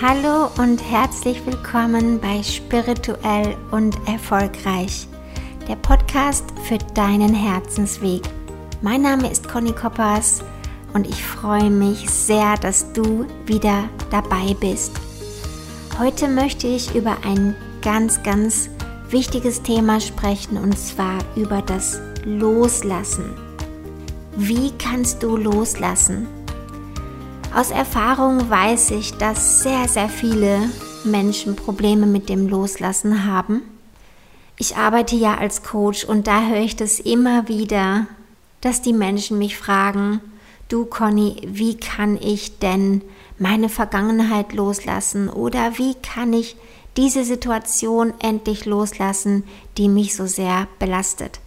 Hallo und herzlich willkommen bei Spirituell und Erfolgreich, der Podcast für deinen Herzensweg. Mein Name ist Conny Koppers und ich freue mich sehr, dass du wieder dabei bist. Heute möchte ich über ein ganz, ganz wichtiges Thema sprechen und zwar über das Loslassen. Wie kannst du loslassen? Aus Erfahrung weiß ich, dass sehr, sehr viele Menschen Probleme mit dem Loslassen haben. Ich arbeite ja als Coach und da höre ich das immer wieder, dass die Menschen mich fragen, du Conny, wie kann ich denn meine Vergangenheit loslassen oder wie kann ich diese Situation endlich loslassen, die mich so sehr belastet.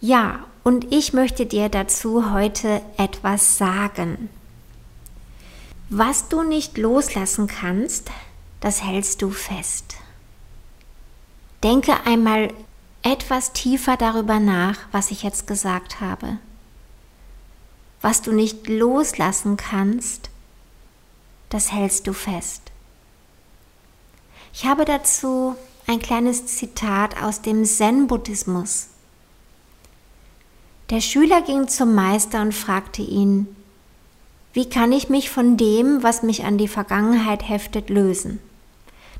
Ja, und ich möchte dir dazu heute etwas sagen. Was du nicht loslassen kannst, das hältst du fest. Denke einmal etwas tiefer darüber nach, was ich jetzt gesagt habe. Was du nicht loslassen kannst, das hältst du fest. Ich habe dazu ein kleines Zitat aus dem Zen-Buddhismus. Der Schüler ging zum Meister und fragte ihn, wie kann ich mich von dem, was mich an die Vergangenheit heftet, lösen?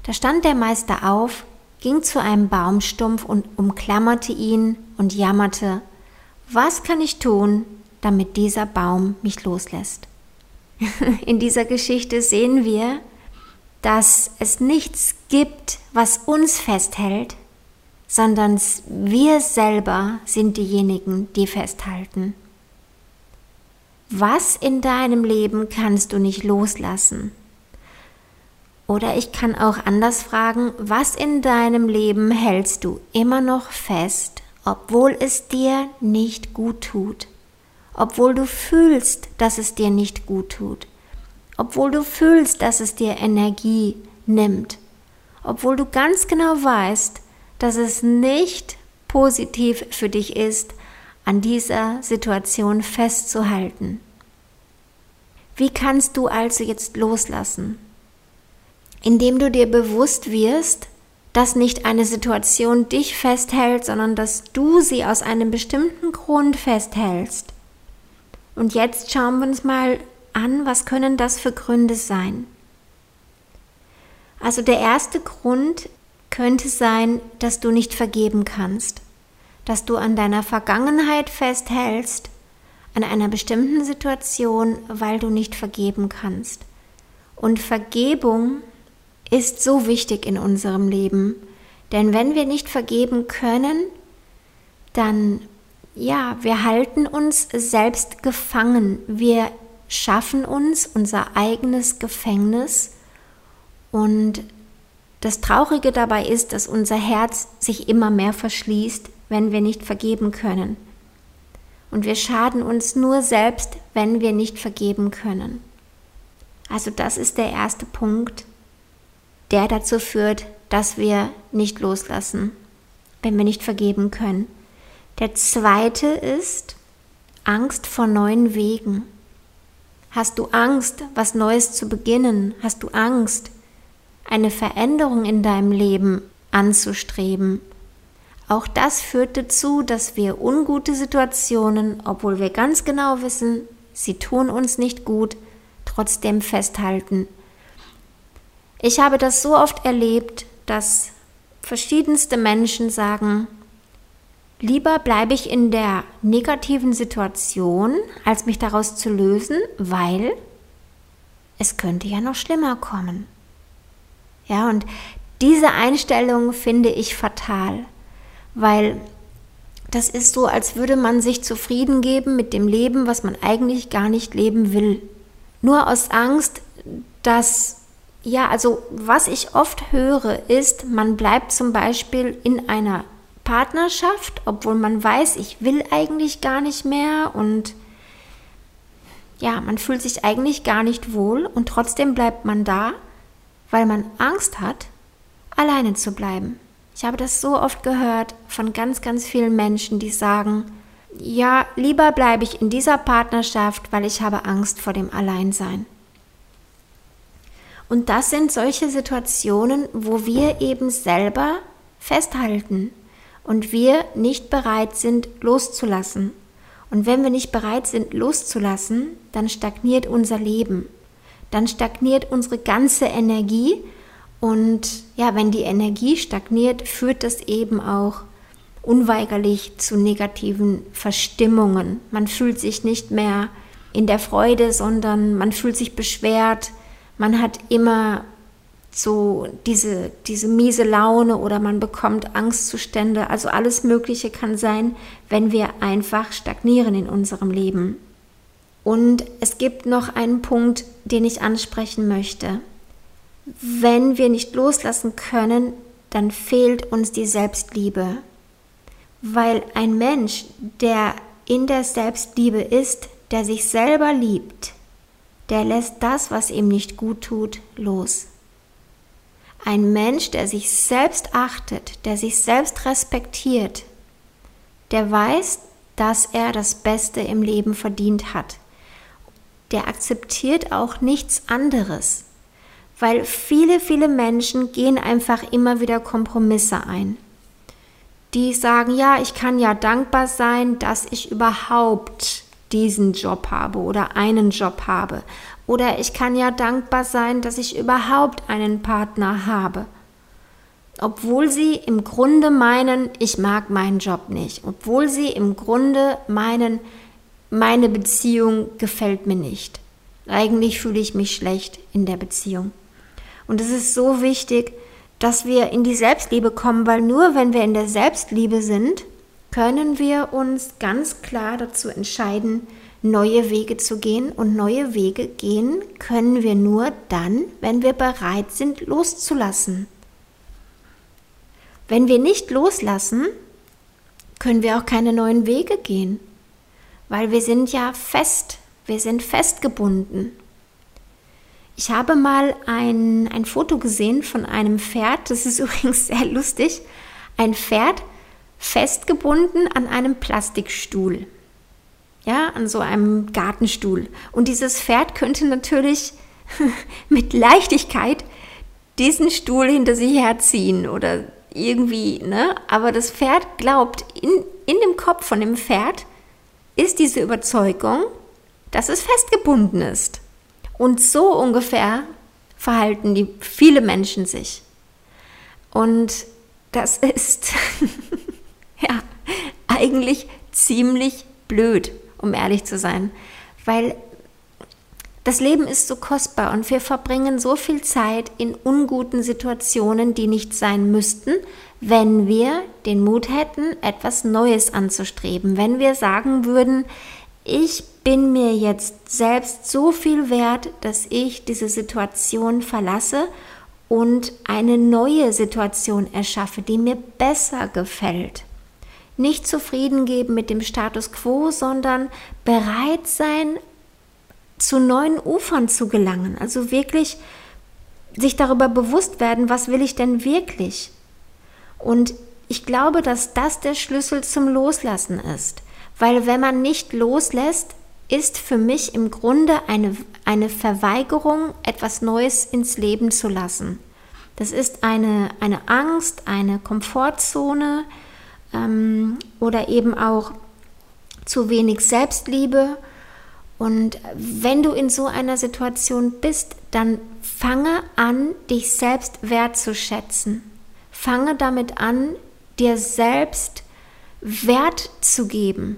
Da stand der Meister auf, ging zu einem Baumstumpf und umklammerte ihn und jammerte, was kann ich tun, damit dieser Baum mich loslässt? In dieser Geschichte sehen wir, dass es nichts gibt, was uns festhält, sondern wir selber sind diejenigen, die festhalten. Was in deinem Leben kannst du nicht loslassen? Oder ich kann auch anders fragen, was in deinem Leben hältst du immer noch fest, obwohl es dir nicht gut tut? Obwohl du fühlst, dass es dir nicht gut tut? Obwohl du fühlst, dass es dir Energie nimmt? Obwohl du ganz genau weißt, dass es nicht positiv für dich ist, an dieser Situation festzuhalten. Wie kannst du also jetzt loslassen? Indem du dir bewusst wirst, dass nicht eine Situation dich festhält, sondern dass du sie aus einem bestimmten Grund festhältst. Und jetzt schauen wir uns mal an, was können das für Gründe sein? Also der erste Grund könnte sein, dass du nicht vergeben kannst dass du an deiner Vergangenheit festhältst, an einer bestimmten Situation, weil du nicht vergeben kannst. Und Vergebung ist so wichtig in unserem Leben, denn wenn wir nicht vergeben können, dann ja, wir halten uns selbst gefangen. Wir schaffen uns unser eigenes Gefängnis und das Traurige dabei ist, dass unser Herz sich immer mehr verschließt, wenn wir nicht vergeben können. Und wir schaden uns nur selbst, wenn wir nicht vergeben können. Also das ist der erste Punkt, der dazu führt, dass wir nicht loslassen, wenn wir nicht vergeben können. Der zweite ist Angst vor neuen Wegen. Hast du Angst, was Neues zu beginnen? Hast du Angst, eine Veränderung in deinem Leben anzustreben? Auch das führt dazu, dass wir ungute Situationen, obwohl wir ganz genau wissen, sie tun uns nicht gut, trotzdem festhalten. Ich habe das so oft erlebt, dass verschiedenste Menschen sagen, lieber bleibe ich in der negativen Situation, als mich daraus zu lösen, weil es könnte ja noch schlimmer kommen. Ja, und diese Einstellung finde ich fatal weil das ist so, als würde man sich zufrieden geben mit dem Leben, was man eigentlich gar nicht leben will. Nur aus Angst, dass, ja, also was ich oft höre, ist, man bleibt zum Beispiel in einer Partnerschaft, obwohl man weiß, ich will eigentlich gar nicht mehr und ja, man fühlt sich eigentlich gar nicht wohl und trotzdem bleibt man da, weil man Angst hat, alleine zu bleiben. Ich habe das so oft gehört von ganz, ganz vielen Menschen, die sagen, ja, lieber bleibe ich in dieser Partnerschaft, weil ich habe Angst vor dem Alleinsein. Und das sind solche Situationen, wo wir eben selber festhalten und wir nicht bereit sind loszulassen. Und wenn wir nicht bereit sind loszulassen, dann stagniert unser Leben. Dann stagniert unsere ganze Energie. Und ja, wenn die Energie stagniert, führt das eben auch unweigerlich zu negativen Verstimmungen. Man fühlt sich nicht mehr in der Freude, sondern man fühlt sich beschwert, man hat immer so diese, diese miese Laune oder man bekommt Angstzustände. Also alles Mögliche kann sein, wenn wir einfach stagnieren in unserem Leben. Und es gibt noch einen Punkt, den ich ansprechen möchte. Wenn wir nicht loslassen können, dann fehlt uns die Selbstliebe. Weil ein Mensch, der in der Selbstliebe ist, der sich selber liebt, der lässt das, was ihm nicht gut tut, los. Ein Mensch, der sich selbst achtet, der sich selbst respektiert, der weiß, dass er das Beste im Leben verdient hat. Der akzeptiert auch nichts anderes, weil viele, viele Menschen gehen einfach immer wieder Kompromisse ein. Die sagen, ja, ich kann ja dankbar sein, dass ich überhaupt diesen Job habe oder einen Job habe. Oder ich kann ja dankbar sein, dass ich überhaupt einen Partner habe. Obwohl sie im Grunde meinen, ich mag meinen Job nicht. Obwohl sie im Grunde meinen, meine Beziehung gefällt mir nicht. Eigentlich fühle ich mich schlecht in der Beziehung. Und es ist so wichtig, dass wir in die Selbstliebe kommen, weil nur wenn wir in der Selbstliebe sind, können wir uns ganz klar dazu entscheiden, neue Wege zu gehen. Und neue Wege gehen können wir nur dann, wenn wir bereit sind, loszulassen. Wenn wir nicht loslassen, können wir auch keine neuen Wege gehen, weil wir sind ja fest, wir sind festgebunden. Ich habe mal ein, ein Foto gesehen von einem Pferd, das ist übrigens sehr lustig, ein Pferd, festgebunden an einem Plastikstuhl. Ja, an so einem Gartenstuhl. Und dieses Pferd könnte natürlich mit Leichtigkeit diesen Stuhl hinter sich herziehen oder irgendwie, ne? Aber das Pferd glaubt, in, in dem Kopf von dem Pferd ist diese Überzeugung, dass es festgebunden ist. Und so ungefähr verhalten die viele Menschen sich. Und das ist Ja, eigentlich ziemlich blöd, um ehrlich zu sein, weil das Leben ist so kostbar und wir verbringen so viel Zeit in unguten Situationen, die nicht sein müssten, wenn wir den Mut hätten, etwas Neues anzustreben, wenn wir sagen würden, ich bin mir jetzt selbst so viel wert, dass ich diese Situation verlasse und eine neue Situation erschaffe, die mir besser gefällt nicht zufrieden geben mit dem Status quo, sondern bereit sein, zu neuen Ufern zu gelangen. Also wirklich sich darüber bewusst werden, was will ich denn wirklich? Und ich glaube, dass das der Schlüssel zum Loslassen ist. Weil wenn man nicht loslässt, ist für mich im Grunde eine, eine Verweigerung, etwas Neues ins Leben zu lassen. Das ist eine, eine Angst, eine Komfortzone, ähm, oder eben auch zu wenig Selbstliebe. Und wenn du in so einer Situation bist, dann fange an, dich selbst wertzuschätzen. Fange damit an, dir selbst Wert zu geben.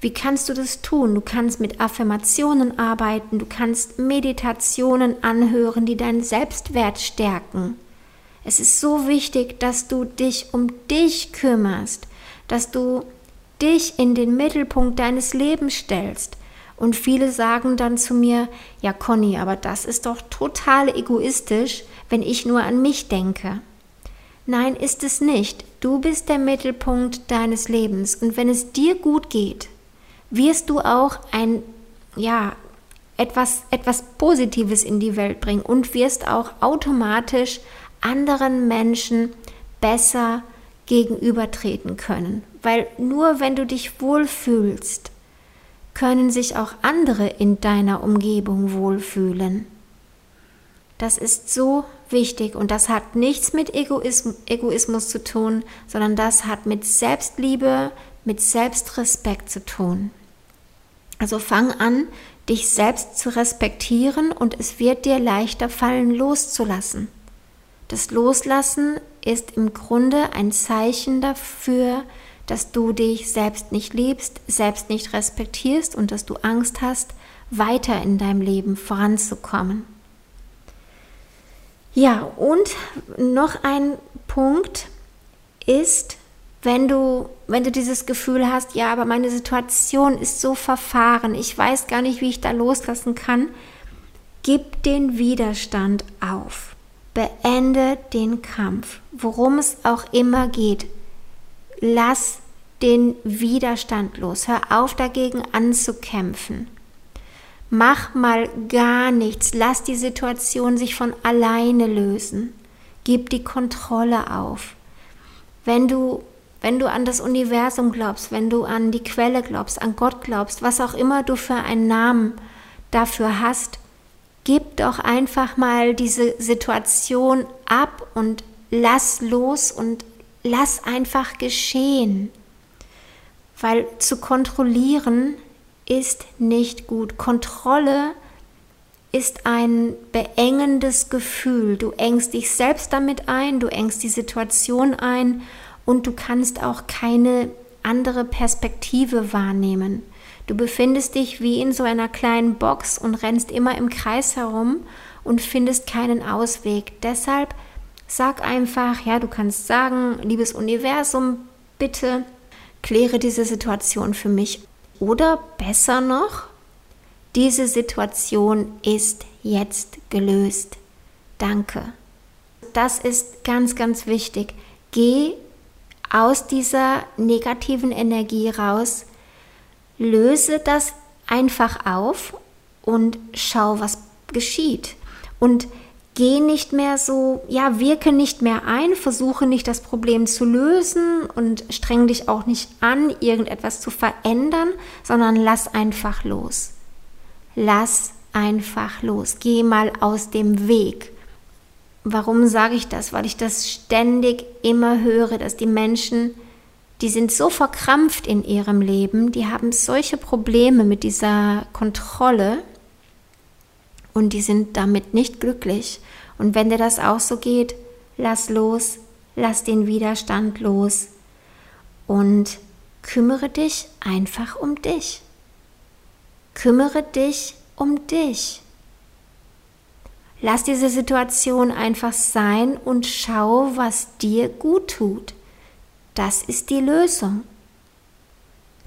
Wie kannst du das tun? Du kannst mit Affirmationen arbeiten, du kannst Meditationen anhören, die deinen Selbstwert stärken. Es ist so wichtig, dass du dich um dich kümmerst, dass du dich in den Mittelpunkt deines Lebens stellst. Und viele sagen dann zu mir, ja Conny, aber das ist doch total egoistisch, wenn ich nur an mich denke. Nein, ist es nicht. Du bist der Mittelpunkt deines Lebens. Und wenn es dir gut geht, wirst du auch ein, ja, etwas, etwas Positives in die Welt bringen und wirst auch automatisch anderen Menschen besser gegenübertreten können. Weil nur wenn du dich wohlfühlst, können sich auch andere in deiner Umgebung wohlfühlen. Das ist so wichtig und das hat nichts mit Egoism Egoismus zu tun, sondern das hat mit Selbstliebe, mit Selbstrespekt zu tun. Also fang an, dich selbst zu respektieren und es wird dir leichter fallen, loszulassen. Das Loslassen ist im Grunde ein Zeichen dafür, dass du dich selbst nicht liebst, selbst nicht respektierst und dass du Angst hast, weiter in deinem Leben voranzukommen. Ja, und noch ein Punkt ist, wenn du, wenn du dieses Gefühl hast, ja, aber meine Situation ist so verfahren, ich weiß gar nicht, wie ich da loslassen kann, gib den Widerstand auf. Beende den Kampf, worum es auch immer geht. Lass den Widerstand los. Hör auf dagegen anzukämpfen. Mach mal gar nichts. Lass die Situation sich von alleine lösen. Gib die Kontrolle auf. Wenn du, wenn du an das Universum glaubst, wenn du an die Quelle glaubst, an Gott glaubst, was auch immer du für einen Namen dafür hast, gib doch einfach mal diese Situation ab und lass los und lass einfach geschehen. Weil zu kontrollieren ist nicht gut. Kontrolle ist ein beengendes Gefühl. Du engst dich selbst damit ein, du engst die Situation ein und du kannst auch keine andere Perspektive wahrnehmen. Du befindest dich wie in so einer kleinen Box und rennst immer im Kreis herum und findest keinen Ausweg. Deshalb sag einfach, ja, du kannst sagen, liebes Universum, bitte kläre diese Situation für mich oder besser noch, diese Situation ist jetzt gelöst. Danke. Das ist ganz, ganz wichtig. Geh aus dieser negativen Energie raus, löse das einfach auf und schau, was geschieht. Und geh nicht mehr so, ja, wirke nicht mehr ein, versuche nicht das Problem zu lösen und streng dich auch nicht an, irgendetwas zu verändern, sondern lass einfach los. Lass einfach los. Geh mal aus dem Weg. Warum sage ich das? Weil ich das ständig immer höre, dass die Menschen, die sind so verkrampft in ihrem Leben, die haben solche Probleme mit dieser Kontrolle, und die sind damit nicht glücklich. Und wenn dir das auch so geht, lass los, lass den Widerstand los und kümmere dich einfach um dich. Kümmere dich um dich. Lass diese Situation einfach sein und schau, was dir gut tut. Das ist die Lösung.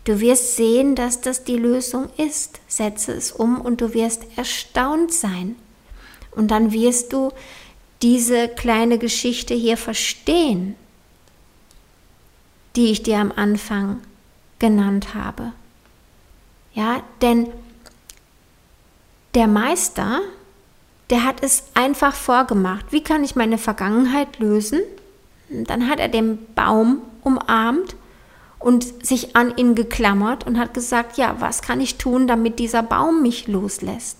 Du wirst sehen, dass das die Lösung ist. Setze es um und du wirst erstaunt sein. Und dann wirst du diese kleine Geschichte hier verstehen, die ich dir am Anfang genannt habe. Ja, denn der Meister, der hat es einfach vorgemacht. Wie kann ich meine Vergangenheit lösen? Dann hat er den Baum umarmt und sich an ihn geklammert und hat gesagt, ja, was kann ich tun, damit dieser Baum mich loslässt?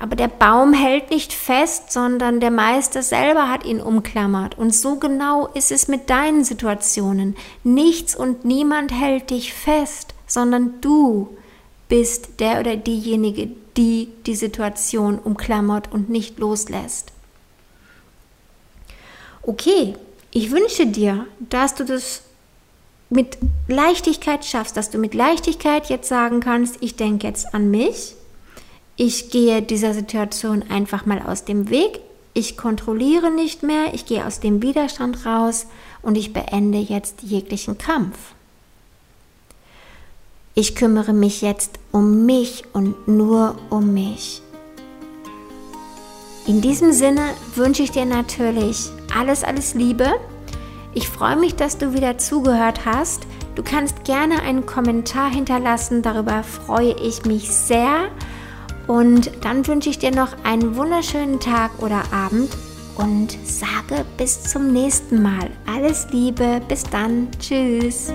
Aber der Baum hält nicht fest, sondern der Meister selber hat ihn umklammert. Und so genau ist es mit deinen Situationen. Nichts und niemand hält dich fest, sondern du bist der oder diejenige, die die Situation umklammert und nicht loslässt. Okay, ich wünsche dir, dass du das mit Leichtigkeit schaffst, dass du mit Leichtigkeit jetzt sagen kannst, ich denke jetzt an mich, ich gehe dieser Situation einfach mal aus dem Weg, ich kontrolliere nicht mehr, ich gehe aus dem Widerstand raus und ich beende jetzt jeglichen Kampf. Ich kümmere mich jetzt um mich und nur um mich. In diesem Sinne wünsche ich dir natürlich alles, alles Liebe ich freue mich, dass du wieder zugehört hast. Du kannst gerne einen Kommentar hinterlassen, darüber freue ich mich sehr. Und dann wünsche ich dir noch einen wunderschönen Tag oder Abend und sage bis zum nächsten Mal. Alles Liebe, bis dann, tschüss.